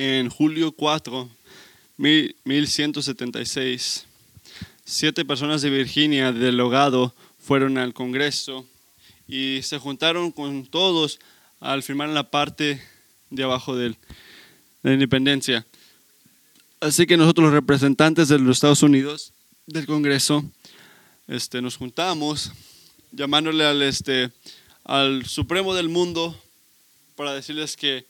en julio 4, 1176, siete personas de Virginia, del Logado, fueron al Congreso y se juntaron con todos al firmar la parte de abajo de la independencia. Así que nosotros representantes de los Estados Unidos del Congreso este, nos juntamos llamándole al, este, al Supremo del mundo para decirles que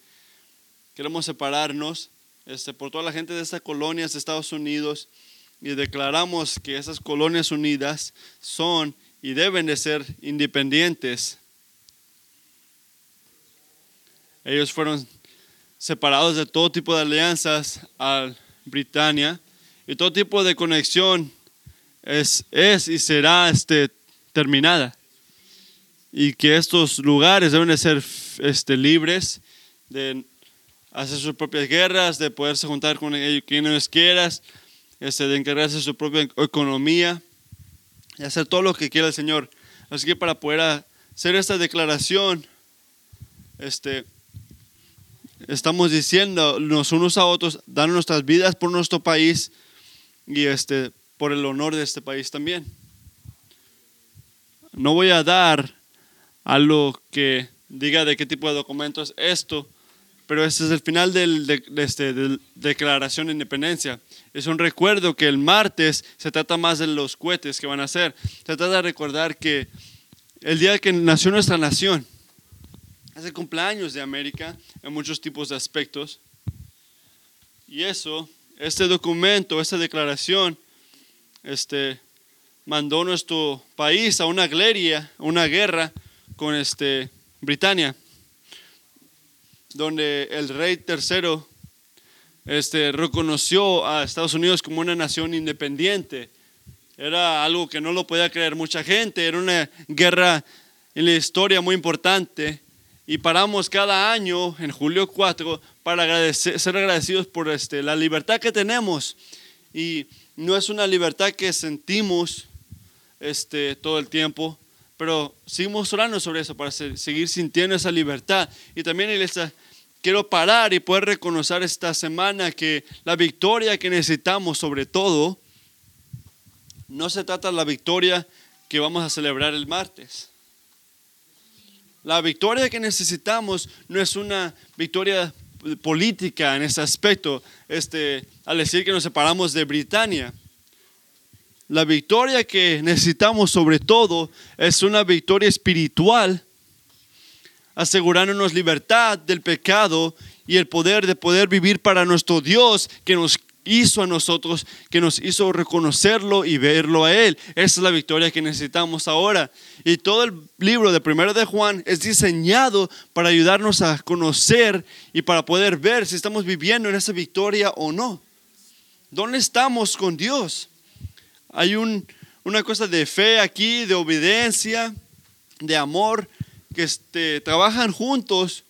queremos separarnos este, por toda la gente de estas colonias de Estados Unidos y declaramos que esas colonias unidas son y deben de ser independientes. Ellos fueron separados de todo tipo de alianzas a Britania y todo tipo de conexión es, es y será este, terminada. Y que estos lugares deben de ser este, libres de hacer sus propias guerras, de poderse juntar con quienes quieras, este, de encargarse de su propia economía y hacer todo lo que quiera el Señor. Así que para poder hacer esta declaración, este, estamos diciéndonos unos a otros, dar nuestras vidas por nuestro país y este, por el honor de este país también. No voy a dar algo que diga de qué tipo de documento es esto, pero este es el final del, de, este, de Declaración de Independencia. Es un recuerdo que el martes se trata más de los cohetes que van a hacer. Se trata de recordar que el día que nació nuestra nación, hace cumpleaños de América en muchos tipos de aspectos. Y eso, este documento, esta declaración, este, mandó nuestro país a una guerra, una guerra con este, Britania donde el rey tercero este, reconoció a Estados Unidos como una nación independiente. Era algo que no lo podía creer mucha gente, era una guerra en la historia muy importante. Y paramos cada año, en julio 4, para ser agradecidos por este, la libertad que tenemos. Y no es una libertad que sentimos este, todo el tiempo, pero seguimos orando sobre eso para seguir sintiendo esa libertad. Y también quiero parar y poder reconocer esta semana que la victoria que necesitamos sobre todo, no se trata de la victoria que vamos a celebrar el martes. La victoria que necesitamos no es una victoria política en ese aspecto, este, al decir que nos separamos de Britania. La victoria que necesitamos sobre todo es una victoria espiritual, asegurándonos libertad del pecado y el poder de poder vivir para nuestro Dios que nos hizo a nosotros, que nos hizo reconocerlo y verlo a Él. Esa es la victoria que necesitamos ahora. Y todo el libro de Primero de Juan es diseñado para ayudarnos a conocer y para poder ver si estamos viviendo en esa victoria o no. ¿Dónde estamos con Dios? Hay una cosa de fe aquí, de obediencia, de amor, que este, trabajan juntos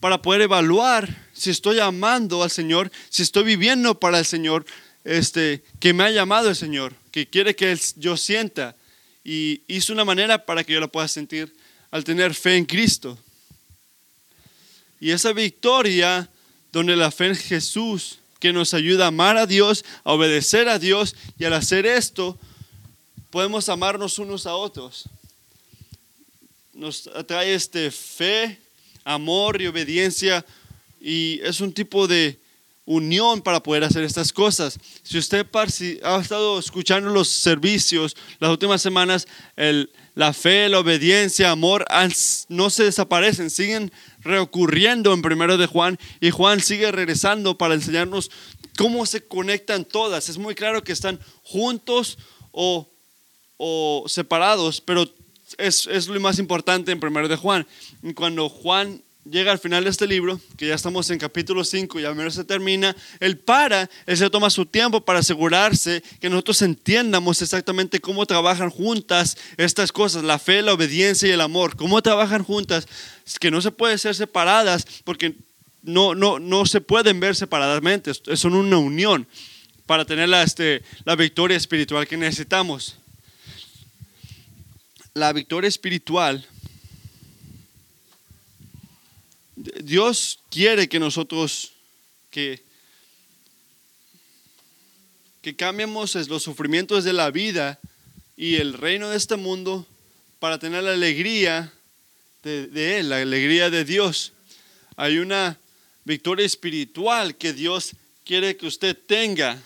para poder evaluar si estoy amando al Señor, si estoy viviendo para el Señor, este, que me ha llamado el Señor, que quiere que yo sienta. Y hizo una manera para que yo lo pueda sentir al tener fe en Cristo. Y esa victoria donde la fe en Jesús que nos ayuda a amar a Dios, a obedecer a Dios y al hacer esto podemos amarnos unos a otros. Nos atrae este fe, amor y obediencia y es un tipo de unión para poder hacer estas cosas. Si usted ha estado escuchando los servicios las últimas semanas, la fe, la obediencia, amor no se desaparecen, siguen reocurriendo en primero de Juan y Juan sigue regresando para enseñarnos cómo se conectan todas. Es muy claro que están juntos o, o separados, pero es, es, lo más importante en primero de Juan. Cuando Juan llega al final de este libro, que ya estamos en capítulo 5 y al menos se termina, él para, él se toma su tiempo para asegurarse que nosotros entiendamos exactamente cómo trabajan juntas estas cosas, la fe, la obediencia y el amor, cómo trabajan juntas, que no se pueden ser separadas porque no, no, no se pueden ver separadamente, son una unión para tener la, este, la victoria espiritual que necesitamos. La victoria espiritual Dios quiere que nosotros que, que cambiemos los sufrimientos de la vida y el reino de este mundo para tener la alegría de, de Él, la alegría de Dios. Hay una victoria espiritual que Dios quiere que usted tenga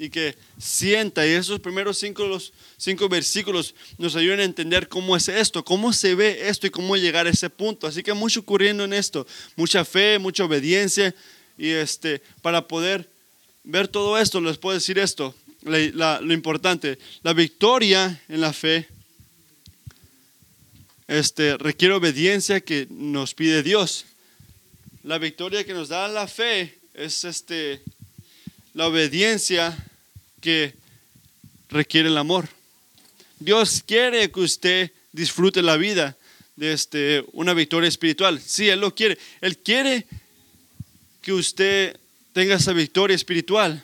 y que sienta. Y esos primeros cinco, los cinco versículos nos ayudan a entender cómo es esto, cómo se ve esto y cómo llegar a ese punto. Así que mucho ocurriendo en esto, mucha fe, mucha obediencia. Y este, para poder ver todo esto, les puedo decir esto, lo importante, la victoria en la fe este, requiere obediencia que nos pide Dios. La victoria que nos da la fe es este, la obediencia que requiere el amor. Dios quiere que usted disfrute la vida de este, una victoria espiritual. Sí, Él lo quiere. Él quiere que usted tenga esa victoria espiritual.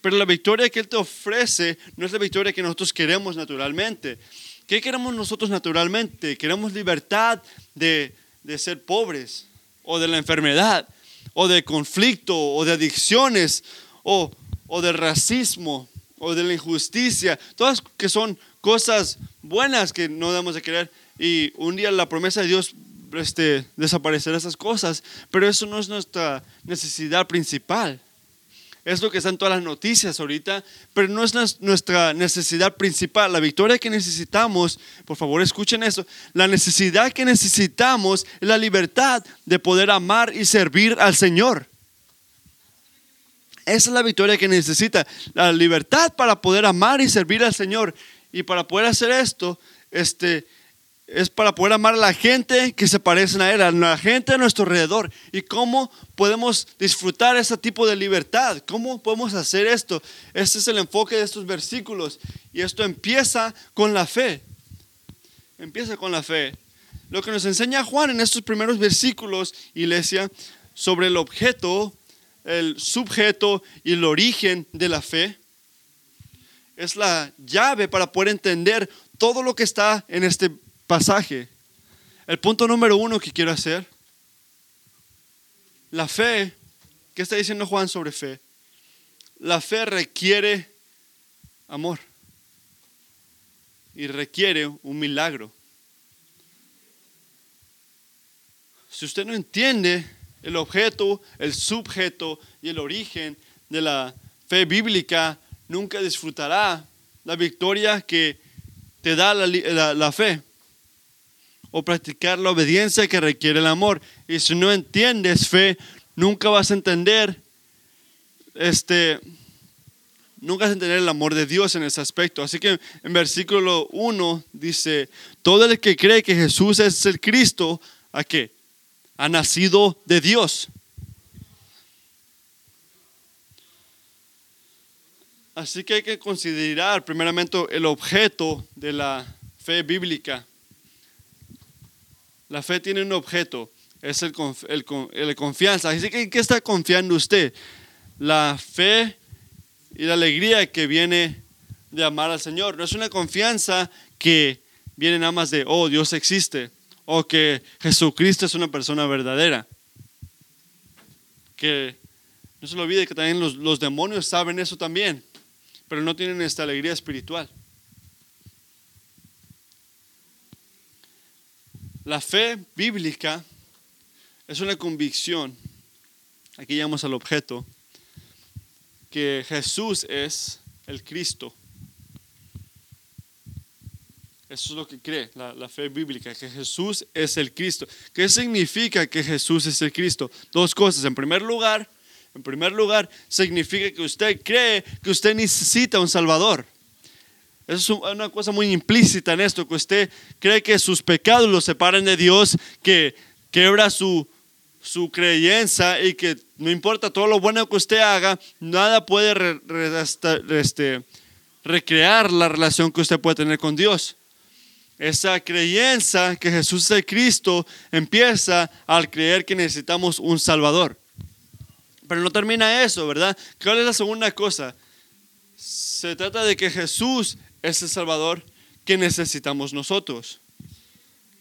Pero la victoria que Él te ofrece no es la victoria que nosotros queremos naturalmente. ¿Qué queremos nosotros naturalmente? Queremos libertad de, de ser pobres o de la enfermedad o de conflicto o de adicciones o, o del racismo o de la injusticia, todas que son cosas buenas que no debemos de querer. Y un día la promesa de Dios este, desaparecerá esas cosas, pero eso no es nuestra necesidad principal. Es lo que está en todas las noticias ahorita, pero no es nuestra necesidad principal. La victoria que necesitamos, por favor escuchen eso, la necesidad que necesitamos es la libertad de poder amar y servir al Señor. Esa es la victoria que necesita, la libertad para poder amar y servir al Señor. Y para poder hacer esto, este, es para poder amar a la gente que se parecen a Él, a la gente a nuestro alrededor. ¿Y cómo podemos disfrutar ese tipo de libertad? ¿Cómo podemos hacer esto? Este es el enfoque de estos versículos. Y esto empieza con la fe. Empieza con la fe. Lo que nos enseña Juan en estos primeros versículos, iglesia, sobre el objeto el sujeto y el origen de la fe. Es la llave para poder entender todo lo que está en este pasaje. El punto número uno que quiero hacer, la fe, ¿qué está diciendo Juan sobre fe? La fe requiere amor y requiere un milagro. Si usted no entiende el objeto, el subjeto y el origen de la fe bíblica, nunca disfrutará la victoria que te da la, fe o practicar la obediencia que requiere el amor. Y si no entiendes fe, nunca vas a entender este nunca vas a entender el amor de Dios en ese aspecto. Así que en versículo 1 dice, todo el que cree que Jesús es el Cristo, ¿a qué? Ha nacido de Dios. Así que hay que considerar primeramente el objeto de la fe bíblica. La fe tiene un objeto, es el, el, confianza. Así que qué está confiando usted? La fe y la alegría que viene de amar al Señor. No es una confianza que viene nada más de, oh, Dios existe o que Jesucristo es una persona verdadera. Que no se lo olvide que también los, los demonios saben eso también, pero no tienen esta alegría espiritual. La fe bíblica es una convicción, aquí llamamos al objeto, que Jesús es el Cristo eso es lo que cree la, fe bíblica, que Jesús es el Cristo. ¿Qué significa que Jesús es el Cristo? Dos cosas. En primer lugar, en primer lugar, significa que usted cree que usted necesita un Salvador. Eso es una cosa muy implícita en esto, que usted cree que sus pecados lo separan de Dios, que quebra su, su creencia y que no importa todo lo bueno que usted haga, nada puede este, recrear la relación que usted puede tener con Dios. Esa creencia que Jesús es Cristo empieza al creer que necesitamos un Salvador. Pero no termina eso, ¿verdad? ¿Cuál es la segunda cosa? Se trata de que Jesús es el Salvador que necesitamos nosotros.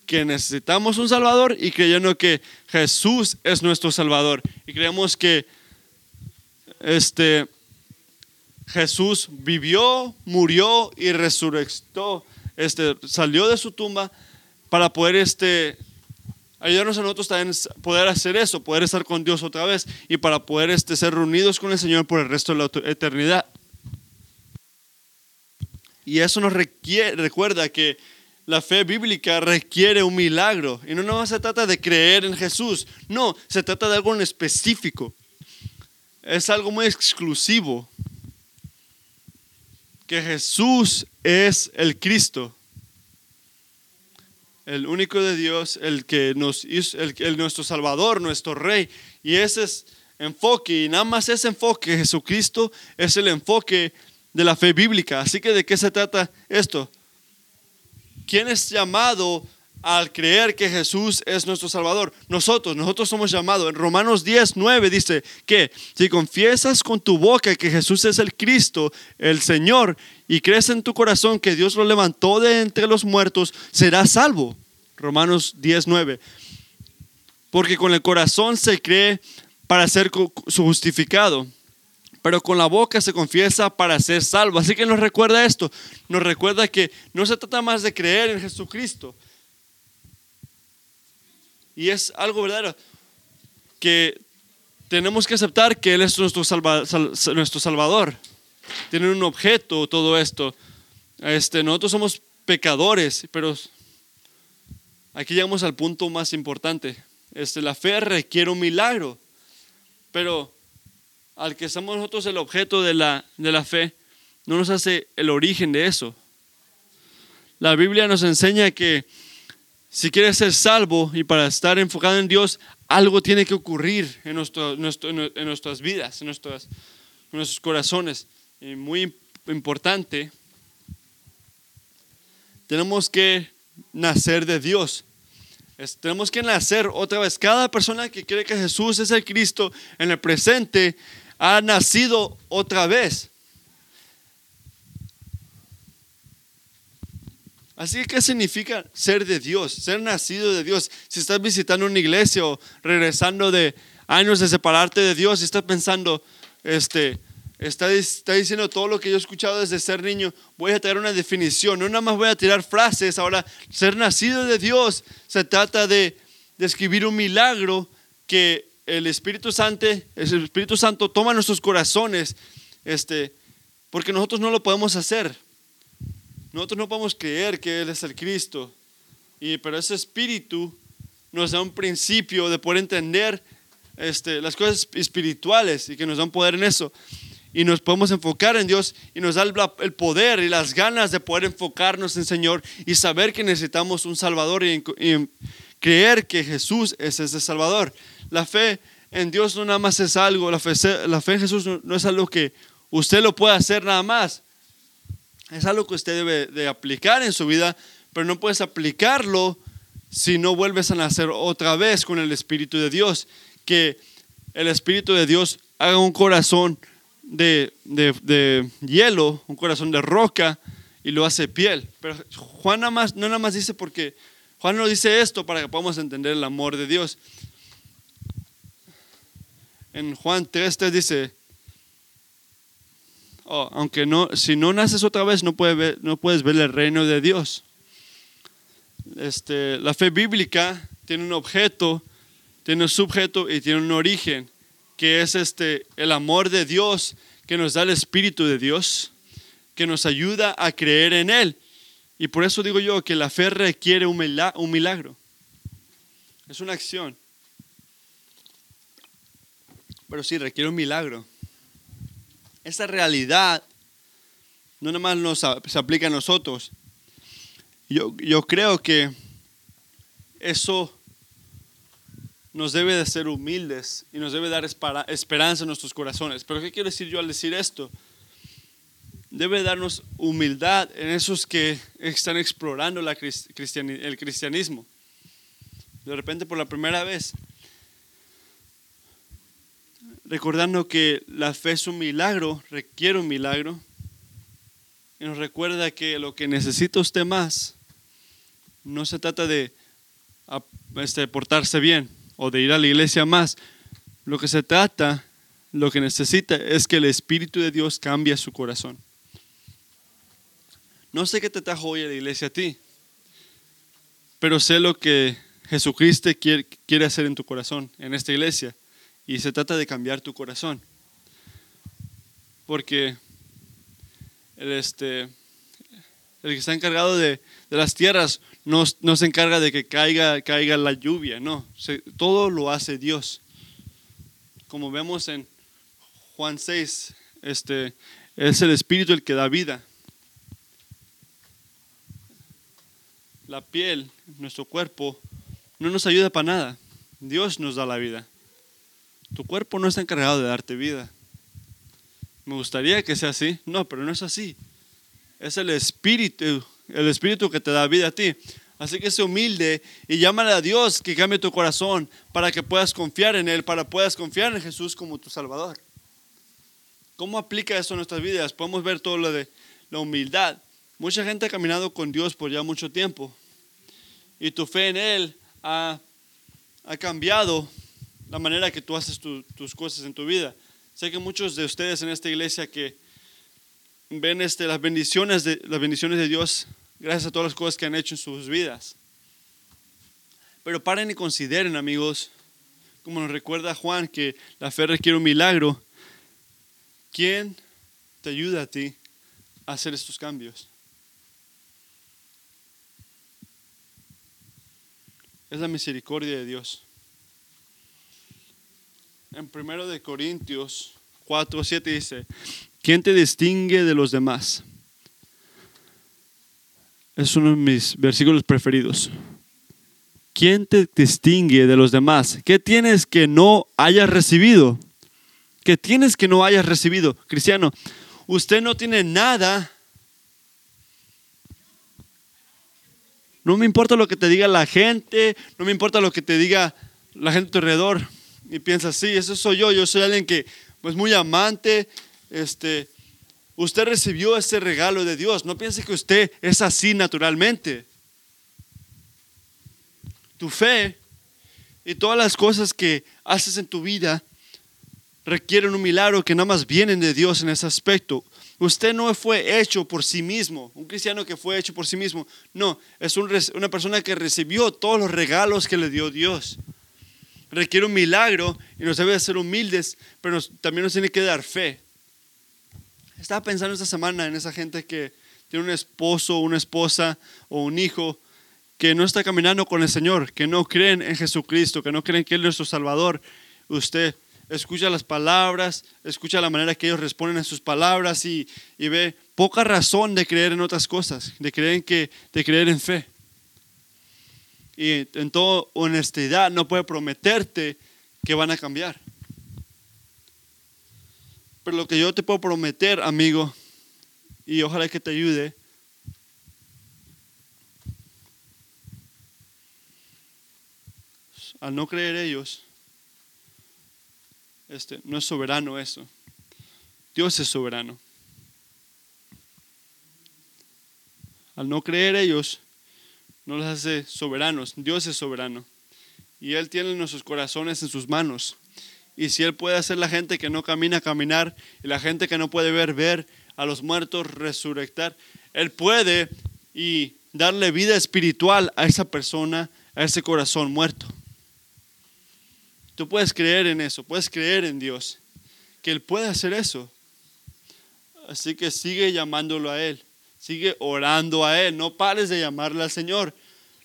Que necesitamos un Salvador y creyendo que Jesús es nuestro Salvador. Y creemos que este, Jesús vivió, murió y resurrectó, este, salió de su tumba para poder este, ayudarnos a nosotros también poder hacer eso, poder estar con Dios otra vez y para poder este, ser reunidos con el Señor por el resto de la eternidad. Y eso nos requiere, recuerda que la fe bíblica requiere un milagro. Y no, no se trata de creer en Jesús, no, se trata de algo en específico. Es algo muy exclusivo. Que Jesús es el Cristo el único de Dios, el que nos hizo, el, nuestro Salvador, nuestro Rey. Y ese es enfoque, y nada más ese enfoque, Jesucristo es el enfoque de la fe bíblica. Así que de qué se trata esto? ¿Quién es llamado al creer que Jesús es nuestro Salvador? Nosotros, nosotros somos llamados. En Romanos 10, 9 dice que si confiesas con tu boca que Jesús es el Cristo, el Señor, y crees en tu corazón que Dios lo levantó de entre los muertos, serás salvo. Romanos 19. Porque con el corazón se cree para ser justificado, pero con la boca se confiesa para ser salvo. Así que nos recuerda esto, nos recuerda que no se trata más de creer en Jesucristo. Y es algo verdadero, que tenemos que aceptar que Él es nuestro, nuestro Salvador. Tiene un objeto todo esto. Este, nosotros somos pecadores, pero Aquí llegamos al punto más importante. Este, la fe requiere un milagro, pero al que somos nosotros el objeto de la, de la fe, no nos hace el origen de eso. La Biblia nos enseña que si quieres ser salvo y para estar enfocado en Dios, algo tiene que ocurrir en, nuestras vidas, en, en nuestros corazones. Y muy importante, tenemos que nacer de Dios. tenemos que nacer otra vez. Cada persona que cree que Jesús es el Cristo en el presente ha nacido otra vez. Así que, ¿qué significa ser de Dios? Ser nacido de Dios. Si estás visitando una iglesia o regresando de años de separarte de Dios y estás pensando, este, Está, diciendo todo lo que yo he escuchado desde ser niño. Voy a traer una definición. No nada más voy a tirar frases. Ahora, ser nacido de Dios se trata de describir un milagro que el Espíritu Santo, el Espíritu Santo toma nuestros corazones, este, porque nosotros no lo podemos hacer. Nosotros no podemos creer que Él es el Cristo. Y, pero ese Espíritu nos da un principio de poder entender este, las cosas espirituales y que nos dan poder en eso y nos podemos enfocar en Dios y nos da el poder y las ganas de poder enfocarnos en Señor y saber que necesitamos un Salvador y, creer que Jesús es ese Salvador. La fe en Dios no nada más es algo, la fe, en Jesús no, es algo que usted lo puede hacer nada más. Es algo que usted debe de aplicar en su vida, pero no puedes aplicarlo si no vuelves a nacer otra vez con el Espíritu de Dios. Que el Espíritu de Dios haga un corazón de, hielo, un corazón de roca y lo hace piel. Pero Juan nada más, no nada más dice porque Juan no dice esto para que podamos entender el amor de Dios. En Juan 3, dice, oh, aunque no, si no naces otra vez no, puedes ver, no puedes ver el reino de Dios. Este, la fe bíblica tiene un objeto, tiene un sujeto y tiene un origen que es este, el amor de Dios que nos da el Espíritu de Dios, que nos ayuda a creer en Él. Y por eso digo yo que la fe requiere un milagro. Es una acción. Pero sí, requiere un milagro. Esa realidad no nada más se aplica a nosotros. Yo, yo creo que eso nos debe de ser humildes y nos debe dar esperanza en nuestros corazones. Pero ¿qué quiero decir yo al decir esto? Debe darnos humildad en esos que están explorando la el cristianismo. De repente por la primera vez, recordando que la fe es un milagro, requiere un milagro, y nos recuerda que lo que necesita usted más no se trata de este, portarse bien, o de ir a la iglesia más. Lo que se trata lo que necesita es que el Espíritu de Dios cambie su corazón. No sé qué te trajo hoy a la iglesia a ti, pero sé lo que Jesucristo quiere, hacer en tu corazón, en esta iglesia. Y se trata de cambiar tu corazón. Porque el, este, el que está encargado de, de las tierras no, no, se encarga de que caiga, caiga la lluvia, no. todo lo hace Dios. Como vemos en Juan 6, este, es el Espíritu el que da vida. La piel, nuestro cuerpo, no nos ayuda para nada. Dios nos da la vida. Tu cuerpo no está encargado de darte vida. Me gustaría que sea así. No, pero no es así. Es el Espíritu, el Espíritu que te da vida a ti. Así que sé humilde y llámale a Dios que cambie tu corazón para que puedas confiar en Él, para que puedas confiar en Jesús como tu Salvador. ¿Cómo aplica eso en nuestras vidas? Podemos ver todo lo de la humildad. Mucha gente ha caminado con Dios por ya mucho tiempo y tu fe en Él ha, cambiado la manera que tú haces tus cosas en tu vida. Sé que muchos de ustedes en esta iglesia que ven este, las, bendiciones de, las bendiciones de Dios gracias a todas las cosas que han hecho en sus vidas. Pero paren y consideren, amigos, como nos recuerda Juan, que la fe requiere un milagro. ¿Quién te ayuda a ti a hacer estos cambios? Es la misericordia de Dios. En 1 de Corintios 4, 7 dice, ¿quién te distingue de los demás? Es uno de mis versículos preferidos. ¿Quién te distingue de los demás? ¿Qué tienes que no hayas recibido? ¿Qué tienes que no hayas recibido? Cristiano, usted no tiene nada. No me importa lo que te diga la gente, no me importa lo que te diga la gente a tu alrededor. Y piensa, sí, eso soy yo, yo soy alguien que es pues, muy amante, este, Usted recibió ese regalo de Dios. No piense que usted es así naturalmente. Tu fe y todas las cosas que haces en tu vida requieren un milagro que nada más vienen de Dios en ese aspecto. Usted no fue hecho por sí mismo, un cristiano que fue hecho por sí mismo. No, es una persona que recibió todos los regalos que le dio Dios. Requiere un milagro y nos debe ser humildes, pero también nos tiene que dar fe. Estaba pensando esta semana en esa gente que tiene un esposo, una esposa o un hijo que no está caminando con el Señor, que no creen en Jesucristo, que no creen que Él es su Salvador. Usted escucha las palabras, escucha la manera que ellos responden a sus palabras y, ve poca razón de creer en otras cosas, de creer que, de creer en fe. Y en toda honestidad no puede prometerte que van a cambiar. Pero lo que yo te puedo prometer, amigo, y ojalá que te ayude, al no creer ellos, este, no es soberano eso. Dios es soberano. Al no creer ellos, no los hace soberanos. Dios es soberano. Y Él tiene nuestros corazones en sus manos. Y si Él puede hacer la gente que no camina, caminar, y la gente que no puede ver, ver, a los muertos resucitar, Él puede y darle vida espiritual a esa persona, a ese corazón muerto. Tú puedes creer en eso, puedes creer en Dios, que Él puede hacer eso. Así que sigue llamándolo a Él, sigue orando a Él, no pares de llamarle al Señor.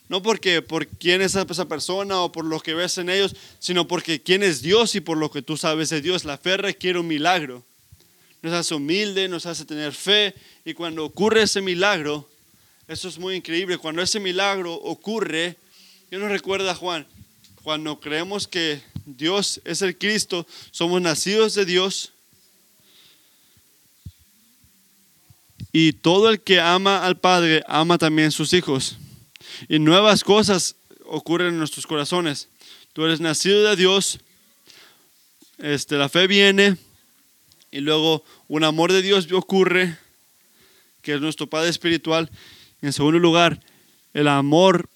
No porque por quién es esa persona o por lo que ves en ellos, sino porque quién es Dios y por lo que tú sabes de Dios. La fe requiere un milagro. Nos hace humilde, nos hace tener fe y cuando ocurre ese milagro, eso es muy increíble. Cuando ese milagro ocurre, yo nos recuerda Juan, cuando creemos que Dios es el Cristo, somos nacidos de Dios. Y todo el que ama al Padre ama también a sus hijos y nuevas cosas ocurren en nuestros corazones. Tú eres nacido de Dios, este, la fe viene y luego un amor de Dios ocurre, que es nuestro Padre espiritual. Y en segundo lugar, el amor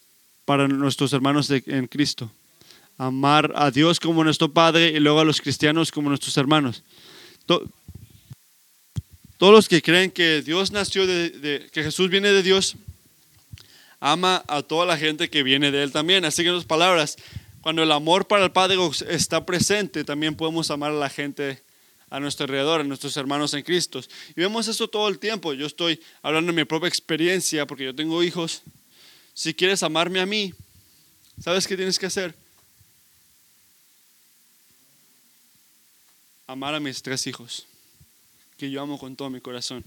para nuestros hermanos en Cristo. amar a Dios como nuestro Padre y luego a los cristianos como nuestros hermanos. Todos los que creen que Dios nació de, que Jesús viene de Dios, ama a toda la gente que viene de Él también. Así que en otras palabras, cuando el amor para el Padre está presente, también podemos amar a la gente a nuestro alrededor, a nuestros hermanos en Cristo. Y vemos esto todo el tiempo. Yo estoy hablando de mi propia experiencia porque yo tengo hijos. Si quieres amarme a mí, ¿sabes qué tienes que hacer? Amar a mis tres hijos, que yo amo con todo mi corazón.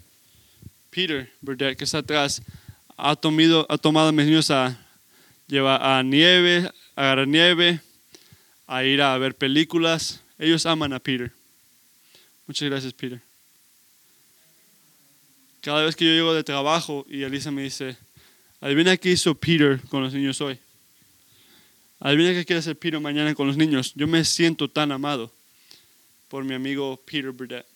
Peter Burdett, que está atrás, ha, tomido, ha tomado a mis niños a llevar a nieve, a agarrar nieve, a ir a ver películas. Ellos aman a Peter. Muchas gracias, Peter. Cada vez que yo llego de trabajo y Elisa me dice, adivina qué hizo Peter con los niños hoy. Adivina qué quiere hacer Peter mañana con los niños. Yo me siento tan amado por mi amigo Peter Burdett.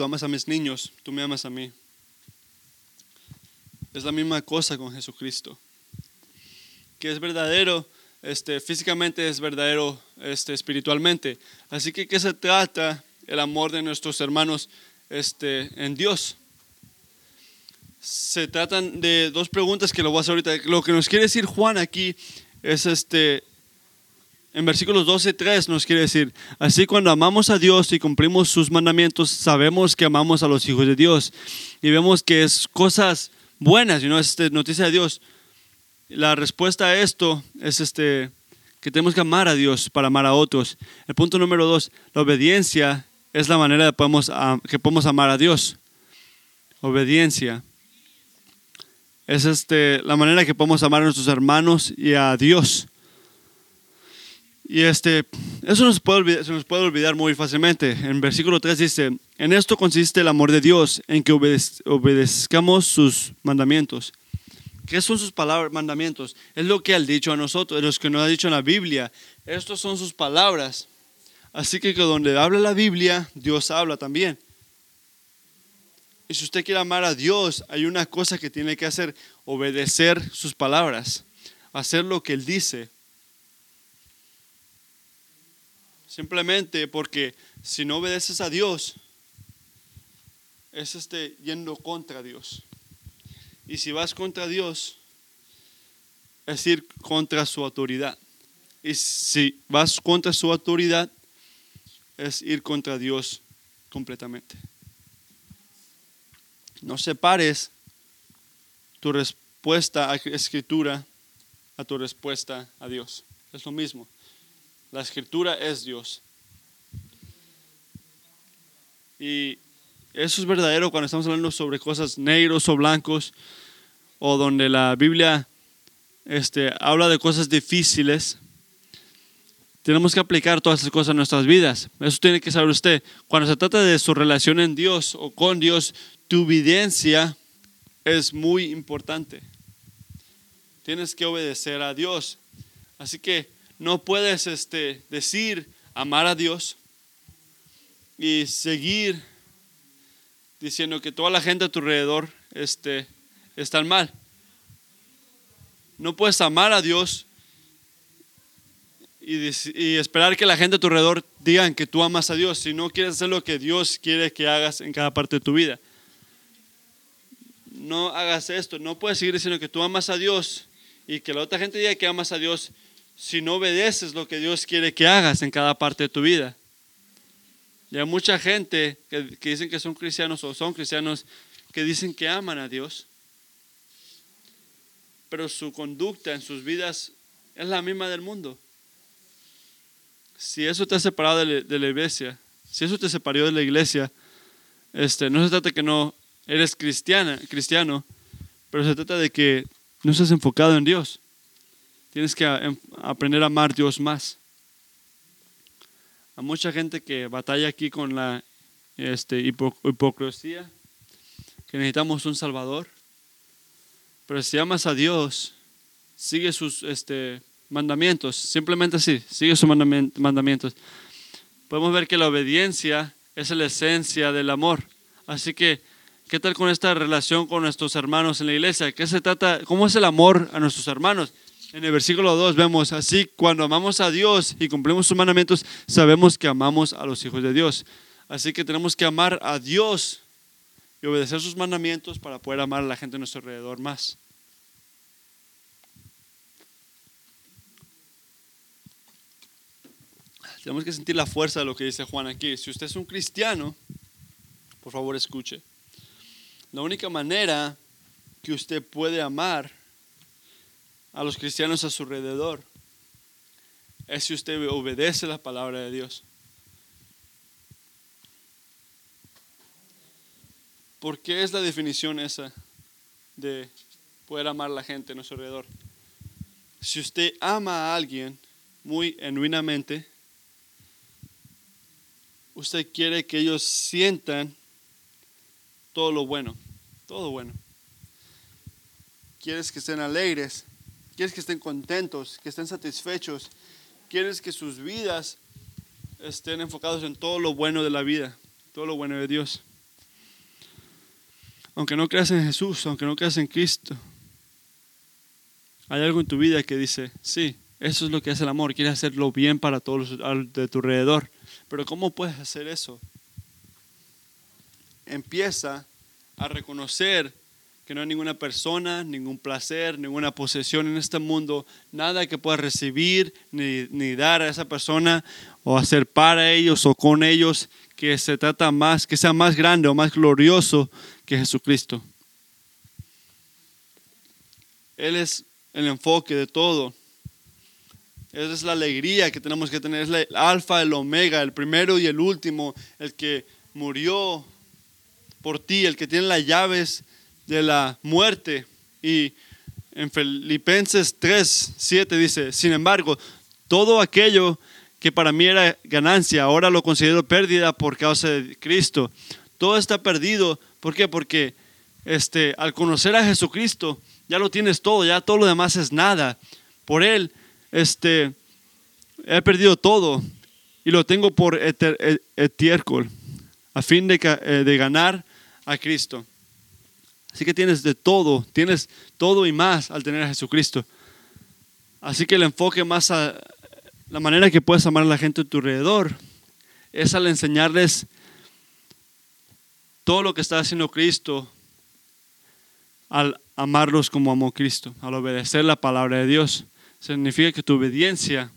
Tú amas a mis niños, tú me amas a mí. Es la misma cosa con Jesucristo. Que es verdadero, este, físicamente es verdadero este, espiritualmente. Así que, ¿qué se trata el amor de nuestros hermanos este, en Dios? Se tratan de dos preguntas que lo voy a hacer ahorita. Lo que nos quiere decir Juan aquí es este, en versículos 12 y 3 nos quiere decir, así cuando amamos a Dios y cumplimos sus mandamientos, sabemos que amamos a los hijos de Dios. Y vemos que es cosas buenas, y no es este, noticia de Dios. La respuesta a esto es este, que tenemos que amar a Dios para amar a otros. El punto número dos, la obediencia es la manera de podemos, que podemos amar a Dios. Obediencia es este, la manera que podemos amar a nuestros hermanos y a Dios. Y este, eso nos puede olvidar, se nos puede olvidar muy fácilmente. En versículo 3 dice, en esto consiste el amor de Dios, en que obedez- obedezcamos sus mandamientos. ¿Qué son sus palabras, mandamientos? Es lo que ha dicho a nosotros, es lo que nos ha dicho en la Biblia. Estos son sus palabras. Así que, que donde habla la Biblia, Dios habla también. Y si usted quiere amar a Dios, hay una cosa que tiene que hacer, obedecer sus palabras, hacer lo que Él dice. Simplemente porque si no obedeces a Dios, es este yendo contra Dios. Y si vas contra Dios, es ir contra su autoridad. Y si vas contra su autoridad, es ir contra Dios completamente. No separes tu respuesta a escritura a tu respuesta a Dios. Es lo mismo. La escritura es Dios. Y eso es verdadero cuando estamos hablando sobre cosas negros o blancos o donde la Biblia este, habla de cosas difíciles. Tenemos que aplicar todas esas cosas en nuestras vidas. Eso tiene que saber usted. Cuando se trata de su relación en Dios o con Dios, tu evidencia es muy importante. Tienes que obedecer a Dios. Así que no puedes este, decir amar a Dios y seguir diciendo que toda la gente a tu alrededor este, están mal. No puedes amar a Dios y, y esperar que la gente a tu alrededor digan que tú amas a Dios si no quieres hacer lo que Dios quiere que hagas en cada parte de tu vida. No hagas esto, no puedes seguir diciendo que tú amas a Dios y que la otra gente diga que amas a Dios si no obedeces lo que Dios quiere que hagas en cada parte de tu vida. Y hay mucha gente que, que dicen que son cristianos o son cristianos que dicen que aman a Dios, pero su conducta en sus vidas es la misma del mundo. Si eso te ha separado de la, iglesia, si eso te separó de la iglesia, este, no se trata que no eres cristiana, cristiano, pero se trata de que no estás enfocado en Dios. Tienes que a- em- aprender a amar a Dios más. Hay mucha gente que batalla aquí con la este, hipo- hipocresía, que necesitamos un Salvador. Pero si amas a Dios, sigue sus este, mandamientos, simplemente así, sigue sus mandamien- mandamientos. Podemos ver que la obediencia es la esencia del amor. Así que, ¿qué tal con esta relación con nuestros hermanos en la iglesia? ¿Qué se trata? ¿Cómo es el amor a nuestros hermanos? En el versículo 2 vemos, así cuando amamos a Dios y cumplimos sus mandamientos, sabemos que amamos a los hijos de Dios. Así que tenemos que amar a Dios y obedecer sus mandamientos para poder amar a la gente a nuestro alrededor más. Tenemos que sentir la fuerza de lo que dice Juan aquí. Si usted es un cristiano, por favor escuche. La única manera que usted puede amar a los cristianos a su alrededor es si usted obedece la palabra de Dios. ¿Por qué es la definición esa de poder amar a la gente a nuestro alrededor? Si usted ama a alguien muy genuinamente, usted quiere que ellos sientan todo lo bueno, todo bueno. Quieres que estén alegres, quieres que estén contentos, que estén satisfechos, quieres que sus vidas estén enfocados en todo lo bueno de la vida, todo lo bueno de Dios aunque no creas en Jesús, aunque no creas en Cristo, hay algo en tu vida que dice, sí, eso es lo que hace el amor, quieres hacerlo bien para todos de tu alrededor. Pero ¿cómo puedes hacer eso? Empieza a reconocer que no hay ninguna persona, ningún placer, ninguna posesión en este mundo, nada que puedas recibir ni, dar a esa persona o hacer para ellos o con ellos que se trata más, que sea más grande o más glorioso que Jesucristo. Él es el enfoque de todo. Esa es la alegría que tenemos que tener. Es el alfa, el omega, el primero y el último, el que murió por ti, el que tiene las llaves de la muerte. Y en Filipenses 3, 7 dice, sin embargo, todo aquello que para mí era ganancia, ahora lo considero pérdida por causa de Cristo. Todo está perdido ¿Por qué? Porque este, al conocer a Jesucristo, ya lo tienes todo, ya todo lo demás es nada. Por Él, este, he perdido todo y lo tengo por e, etiércol, a fin de, eh, de ganar a Cristo. Así que tienes de todo, tienes todo y más al tener a Jesucristo. Así que el enfoque más a la manera que puedes amar a la gente a tu alrededor es al enseñarles todo lo que está haciendo Cristo al amarlos como amó Cristo, al obedecer la palabra de Dios. Significa que tu obediencia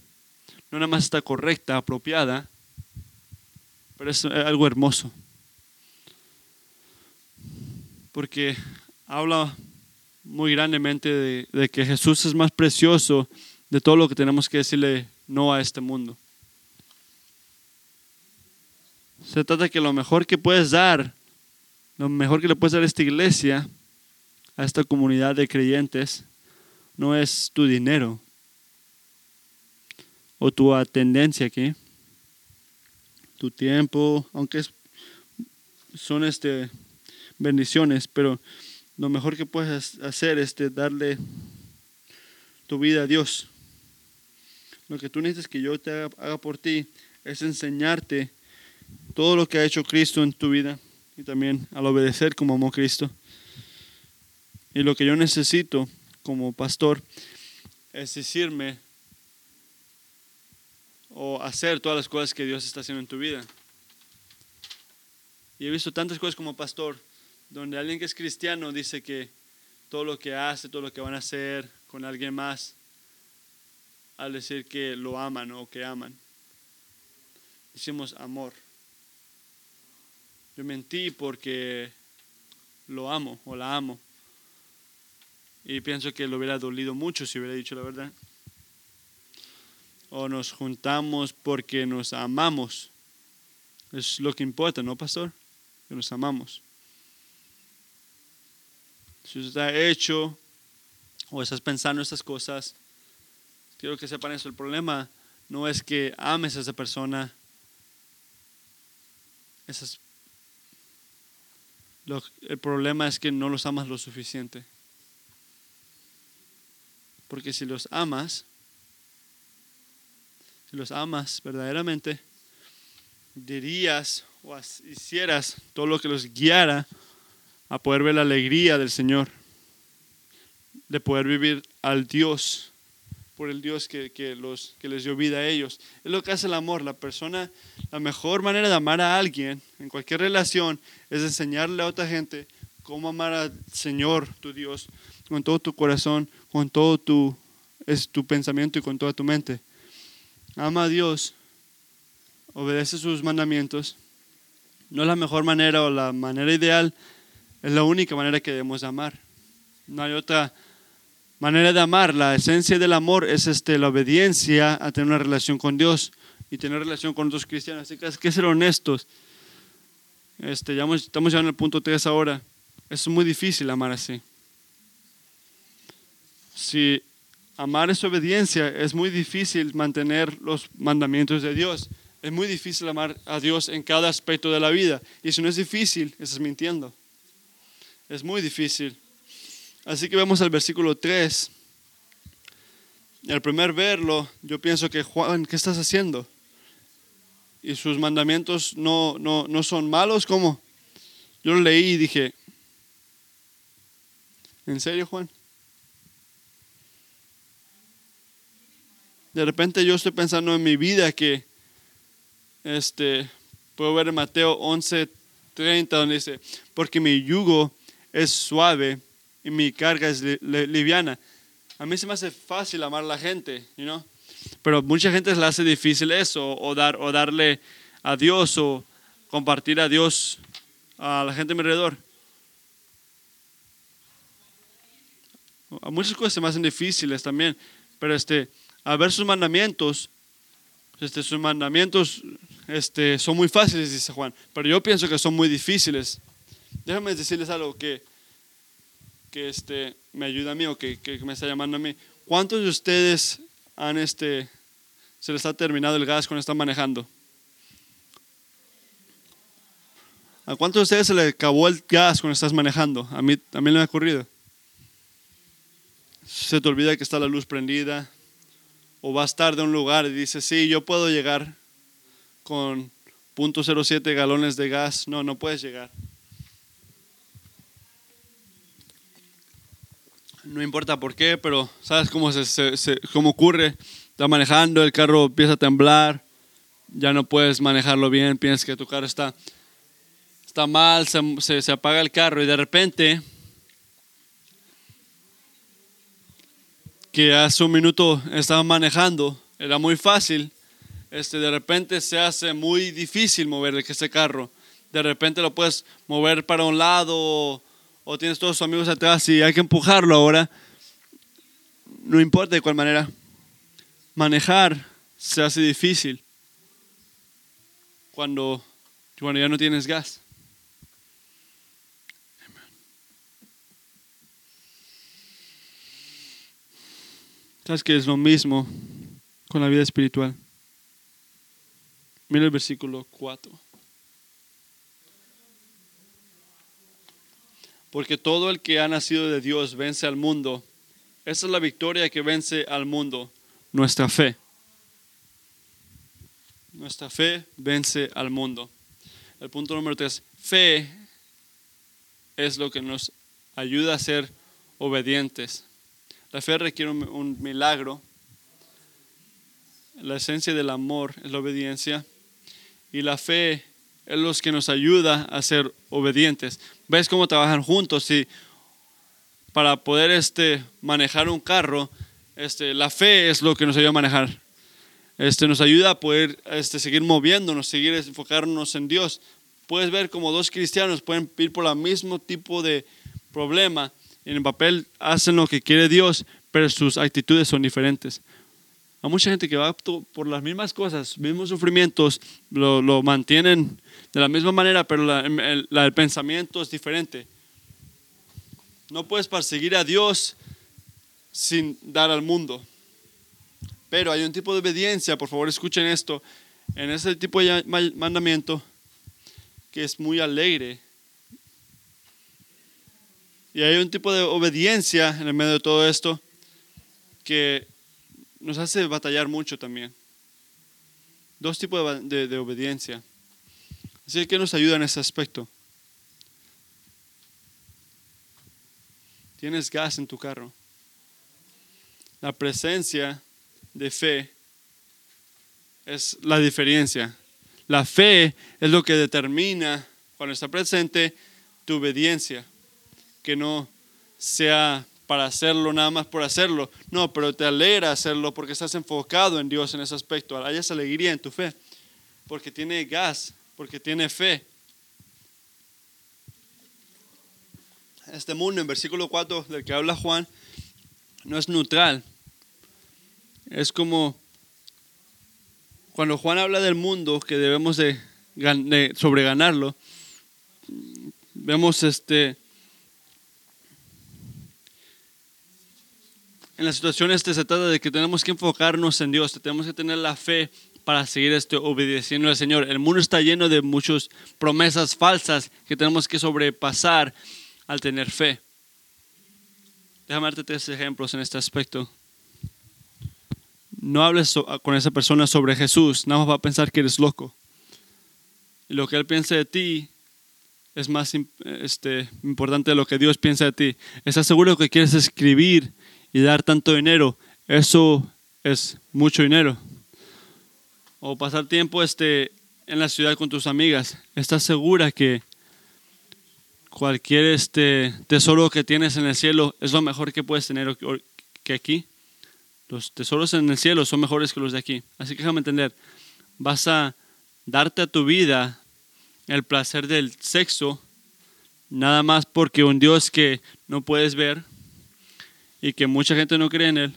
no nada más está correcta, apropiada, pero es algo hermoso. Porque habla muy grandemente de, que Jesús es más precioso de todo lo que tenemos que decirle no a este mundo. Se trata de que lo mejor que puedes dar lo mejor que le puedes dar a esta iglesia, a esta comunidad de creyentes, no es tu dinero o tu atendencia aquí, tu tiempo, aunque son este, bendiciones, pero lo mejor que puedes hacer es darle tu vida a Dios. Lo que tú necesitas que yo te haga por ti es enseñarte todo lo que ha hecho Cristo en tu vida y también al obedecer como amó Cristo. Y lo que yo necesito como pastor es decirme o hacer todas las cosas que Dios está haciendo en tu vida. Y he visto tantas cosas como pastor, donde alguien que es cristiano dice que todo lo que hace, todo lo que van a hacer con alguien más, al decir que lo aman o que aman. Decimos amor. Yo mentí porque lo amo o la amo. Y pienso que lo hubiera dolido mucho si hubiera dicho la verdad. O nos juntamos porque nos amamos. Es lo que importa, ¿no, pastor? Que nos amamos. Si usted está hecho o estás pensando estas cosas, quiero que sepan eso. El problema no es que ames a esa persona. El problema es que no los amas lo suficiente. Porque si los amas, si los amas verdaderamente, dirías o hicieras todo lo que los guiara a poder ver la alegría del Señor, de poder vivir al Dios por el Dios que, que, los, que les dio vida a ellos. Es lo que hace el amor. La persona, la mejor manera de amar a alguien en cualquier relación es enseñarle a otra gente cómo amar al Señor, tu Dios, con todo tu corazón, con todo tu, es tu pensamiento y con toda tu mente. Ama a Dios, obedece sus mandamientos. No es la mejor manera o la manera ideal, es la única manera que debemos amar. No hay otra manera de amar. La esencia del amor es este, la obediencia a tener una relación con Dios y tener relación con otros cristianos. Así que hay que ser honestos. Este, ya estamos llegando punto 3 ahora. Es muy difícil amar así. Si amar es obediencia, es muy difícil mantener los mandamientos de Dios. Es muy difícil amar a Dios en cada aspecto de la vida. Y si no es difícil, estás mintiendo. Es muy difícil. Así que vemos al versículo 3. El primer verlo, yo pienso que Juan, ¿qué estás haciendo? Y sus mandamientos no, no, no son malos, ¿cómo? Yo lo leí y dije, ¿en serio, Juan? De repente yo estoy pensando en mi vida que este, puedo ver en Mateo 11:30 donde dice, porque mi yugo es suave y mi carga es liviana. A mí se me hace fácil amar a la gente, you know? pero mucha gente le hace difícil eso, o, dar, o darle a Dios, o compartir a Dios a la gente a mi alrededor. A muchas cosas se me hacen difíciles también, pero este, a ver sus mandamientos, este, sus mandamientos este, son muy fáciles, dice Juan, pero yo pienso que son muy difíciles. Déjame decirles algo que, que este, me ayuda a mí o que, que, me está llamando a mí. ¿Cuántos de ustedes han, este, se les ha terminado el gas cuando están manejando? ¿A cuántos de ustedes se les acabó el gas cuando estás manejando? A mí también me ha ocurrido. Se te olvida que está la luz prendida, o vas tarde a un lugar y dices, sí, yo puedo llegar con .07 galones de gas. No, no puedes llegar. No importa por qué, pero sabes cómo, se, cómo ocurre. Estás manejando, el carro empieza a temblar, ya no puedes manejarlo bien, piensas que tu carro está, está mal, se, se apaga el carro y de repente que hace un minuto estaba manejando, era muy fácil, este, de repente se hace muy difícil mover ese carro. De repente lo puedes mover para un lado o, tienes todos tus amigos atrás y hay que empujarlo ahora. No importa de cuál manera. Manejar se hace difícil cuando, cuando ya no tienes gas. ¿Sabes que es lo mismo con la vida espiritual? Mira el versículo 4. Porque todo el que ha nacido de Dios vence al mundo. Esa es la victoria que vence al mundo, nuestra fe. Nuestra fe vence al mundo. El punto número 3, fe es lo que nos ayuda a ser obedientes. La fe requiere un, milagro. La esencia del amor es la obediencia. Y la fe es lo que nos ayuda a ser obedientes. ¿Ves cómo trabajan juntos? Si para poder este, manejar un carro, este, la fe es lo que nos ayuda a manejar. Este, nos ayuda a poder este, seguir moviéndonos, seguir enfocarnos en Dios. Puedes ver como dos cristianos pueden ir por el mismo tipo de problema en el papel hacen lo que quiere Dios, pero sus actitudes son diferentes. Hay mucha gente que va por las mismas cosas, mismos sufrimientos, lo, lo mantienen de la misma manera, pero la, el, el, pensamiento es diferente. No puedes perseguir a Dios sin dar al mundo. Pero hay un tipo de obediencia, por favor escuchen esto, en ese tipo de mandamiento que es muy alegre y hay un tipo de obediencia en el medio de todo esto que nos hace batallar mucho también. Dos tipos de, de, obediencia. Así que nos ayuda en ese aspecto. Tienes gas en tu carro. La presencia de fe es la diferencia. La fe es lo que determina, cuando está presente, tu obediencia. Que no sea para hacerlo nada más por hacerlo. No, pero te alegra hacerlo porque estás enfocado en Dios en ese aspecto. Hay esa alegría en tu fe. Porque tiene gas, porque tiene fe. Este mundo, en versículo 4 del que habla Juan, no es neutral. Es como cuando Juan habla del mundo que debemos de, sobreganarlo, vemos este en las situaciones este, se trata de que tenemos que enfocarnos en Dios, tenemos que tener la fe para seguir este, obedeciendo al Señor. El mundo está lleno de muchas promesas falsas que tenemos que sobrepasar al tener fe. Déjame darte tres ejemplos en este aspecto no hables con esa persona sobre Jesús, nada más va a pensar que eres loco. Y lo que él piensa de ti es más este, importante de lo que Dios piensa de ti. ¿Estás seguro que quieres escribir y dar tanto dinero? Eso es mucho dinero. O pasar tiempo este, en la ciudad con tus amigas. ¿Estás segura que cualquier este, tesoro que tienes en el cielo es lo mejor que puedes tener que aquí? Los tesoros en el cielo son mejores que los de aquí. Así que déjame entender, vas a darte a tu vida el placer del sexo nada más porque un Dios que no puedes ver y que mucha gente no cree en él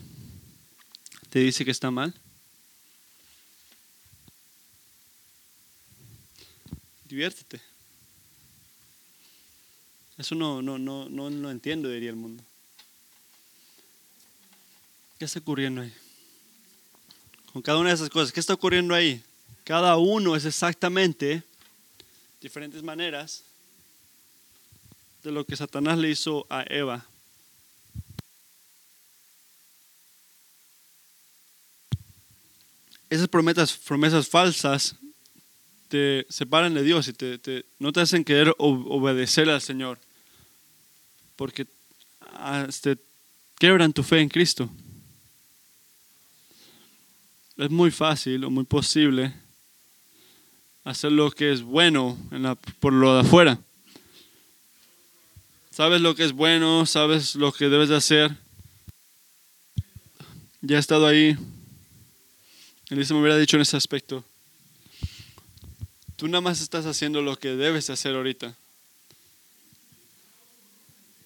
te dice que está mal. Diviértete. Eso no, no, no, no lo entiendo, diría el mundo. ¿Qué está ocurriendo ahí? Con cada una de esas cosas, ¿qué está ocurriendo ahí? Cada uno es exactamente diferentes maneras de lo que Satanás le hizo a Eva. Esas promesas, promesas falsas te separan de Dios y te, no te hacen querer obedecer al Señor. Porque este, quebran tu fe en Cristo es muy fácil o muy posible hacer lo que es bueno por lo de afuera. Sabes lo que es bueno, sabes lo que debes de hacer. Ya he estado ahí. Elisa me hubiera dicho en ese aspecto. Tú nada más estás haciendo lo que debes hacer ahorita.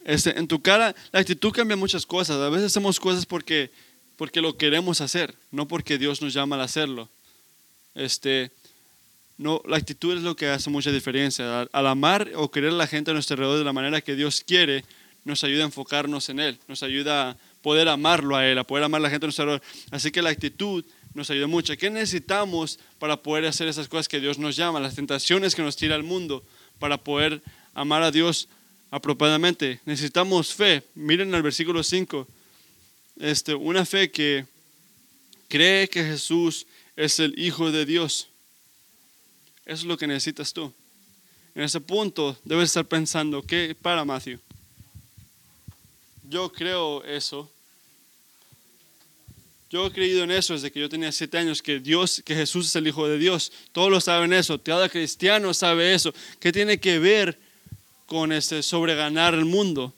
Este, en tu cara, la actitud cambia muchas cosas. A veces hacemos cosas porque porque lo queremos hacer, no porque Dios nos llama a hacerlo. Este, no, la actitud es lo que hace mucha diferencia. Al, amar o querer a la gente a nuestro alrededor de la manera que Dios quiere, nos ayuda a enfocarnos en Él, nos ayuda a poder amarlo a Él, a poder amar a la gente a nuestro alrededor. Así que la actitud nos ayuda mucho. ¿Qué necesitamos para poder hacer esas cosas que Dios nos llama? Las tentaciones que nos tira al mundo para poder amar a Dios apropiadamente. Necesitamos fe. Miren el versículo 5 este, una fe que cree que Jesús es el Hijo de Dios. Eso es lo que necesitas tú. En ese punto debes estar pensando, ¿qué para Matthew? Yo creo eso. Yo he creído en eso desde que yo tenía siete años, que Dios, que Jesús es el Hijo de Dios. Todos lo saben eso. Cada cristiano sabe eso. ¿Qué tiene que ver con este sobreganar el mundo?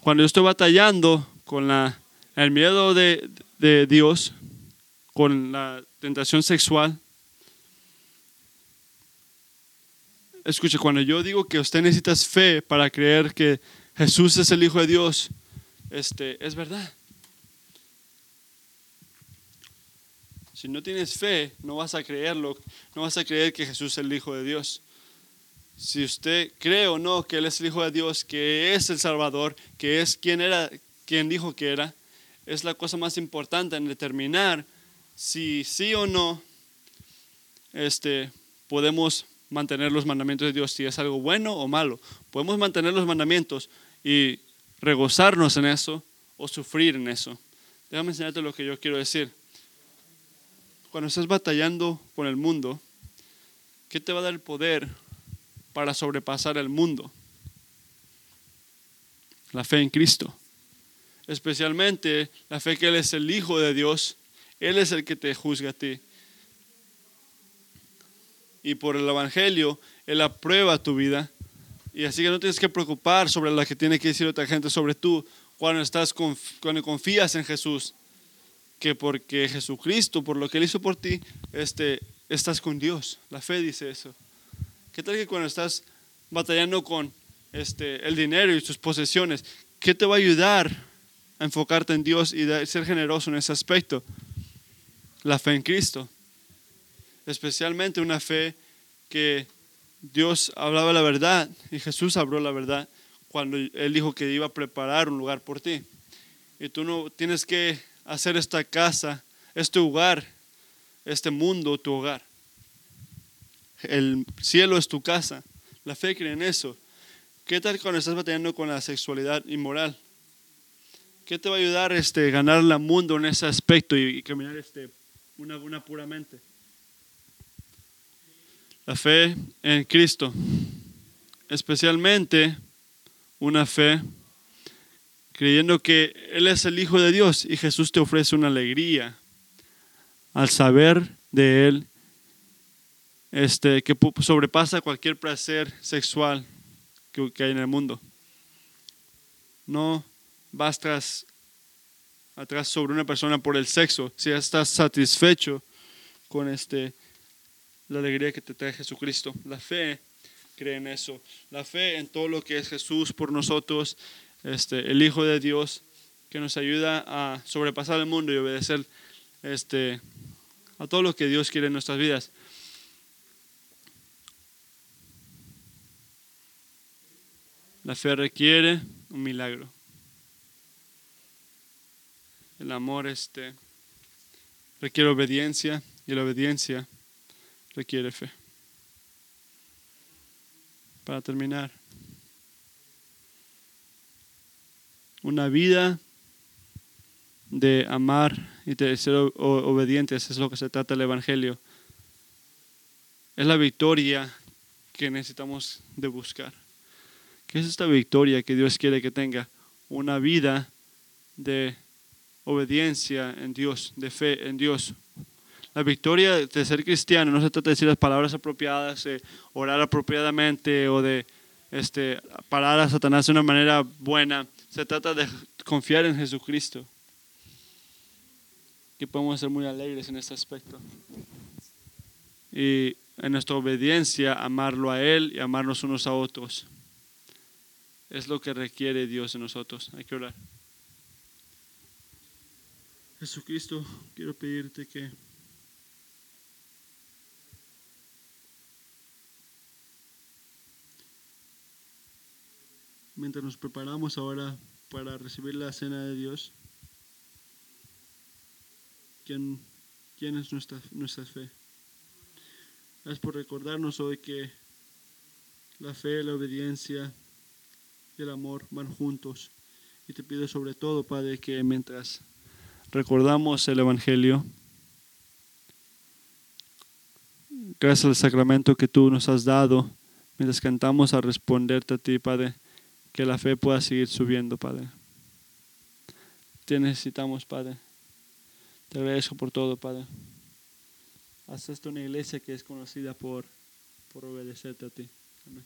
Cuando yo estoy batallando, con la, el miedo de, de Dios, con la tentación sexual. Escuche, cuando yo digo que usted necesita fe para creer que Jesús es el Hijo de Dios, este, es verdad. Si no tienes fe, no vas a creerlo, no vas a creer que Jesús es el Hijo de Dios. Si usted cree o no que Él es el Hijo de Dios, que es el Salvador, que es quien era, quien dijo que era, es la cosa más importante en determinar si sí o no este, podemos mantener los mandamientos de Dios, si es algo bueno o malo. Podemos mantener los mandamientos y regozarnos en eso o sufrir en eso. Déjame enseñarte lo que yo quiero decir. Cuando estás batallando con el mundo, ¿qué te va a dar el poder para sobrepasar el mundo? La fe en Cristo. especialmente la fe que Él es el Hijo de Dios. Él es el que te juzga a ti. Y por el Evangelio, Él aprueba tu vida. Y así que no tienes que preocupar sobre lo que tiene que decir otra gente sobre tú cuando, estás, cuando confías en Jesús. Que porque Jesucristo, por lo que Él hizo por ti, este, estás con Dios. La fe dice eso. ¿Qué tal que cuando estás batallando con este, el dinero y tus posesiones, qué te va a ayudar a enfocarte en Dios y ser generoso en ese aspecto? La fe en Cristo. Especialmente una fe que Dios hablaba la verdad y Jesús habló la verdad cuando Él dijo que iba a preparar un lugar por ti. Y tú no tienes que hacer esta casa, este hogar, este mundo tu hogar. El cielo es tu casa. La fe cree en eso. ¿Qué tal cuando estás batallando con la sexualidad inmoral? ¿Qué te va a ayudar este, ganar el mundo en ese aspecto y, caminar este, una, una puramente? La fe en Cristo, especialmente una fe creyendo que Él es el Hijo de Dios y Jesús te ofrece una alegría al saber de Él este, que sobrepasa cualquier placer sexual que, hay en el mundo. No vas atrás sobre una persona por el sexo, si estás satisfecho con este, la alegría que te trae Jesucristo. La fe cree en eso. La fe en todo lo que es Jesús por nosotros, este, el Hijo de Dios, que nos ayuda a sobrepasar el mundo y obedecer este, a todo lo que Dios quiere en nuestras vidas. La fe requiere un milagro. El amor este, requiere obediencia y la obediencia requiere fe. Para terminar, una vida de amar y de ser obedientes es lo que se trata el Evangelio. Es la victoria que necesitamos de buscar. ¿Qué es esta victoria que Dios quiere que tenga? Una vida de obediencia en Dios, de fe en Dios. La victoria de ser cristiano no se trata de decir las palabras apropiadas, de orar apropiadamente o de este, parar a Satanás de una manera buena. Se trata de confiar en Jesucristo. Que podemos ser muy alegres en este aspecto. Y en nuestra obediencia, amarlo a Él y amarnos unos a otros es lo que requiere Dios de nosotros. Hay que orar. Jesucristo, quiero pedirte que mientras nos preparamos ahora para recibir la cena de Dios, ¿quién, quién es nuestra, nuestra fe? Es por recordarnos hoy que la fe, la obediencia, y el amor van juntos. Y te pido sobre todo, Padre, que mientras recordamos el Evangelio, gracias al sacramento que tú nos has dado, mientras cantamos a responderte a ti, Padre, que la fe pueda seguir subiendo, Padre. Te necesitamos, Padre. Te agradezco por todo, Padre. Haz esto una iglesia que es conocida por, por obedecerte a ti. Amén.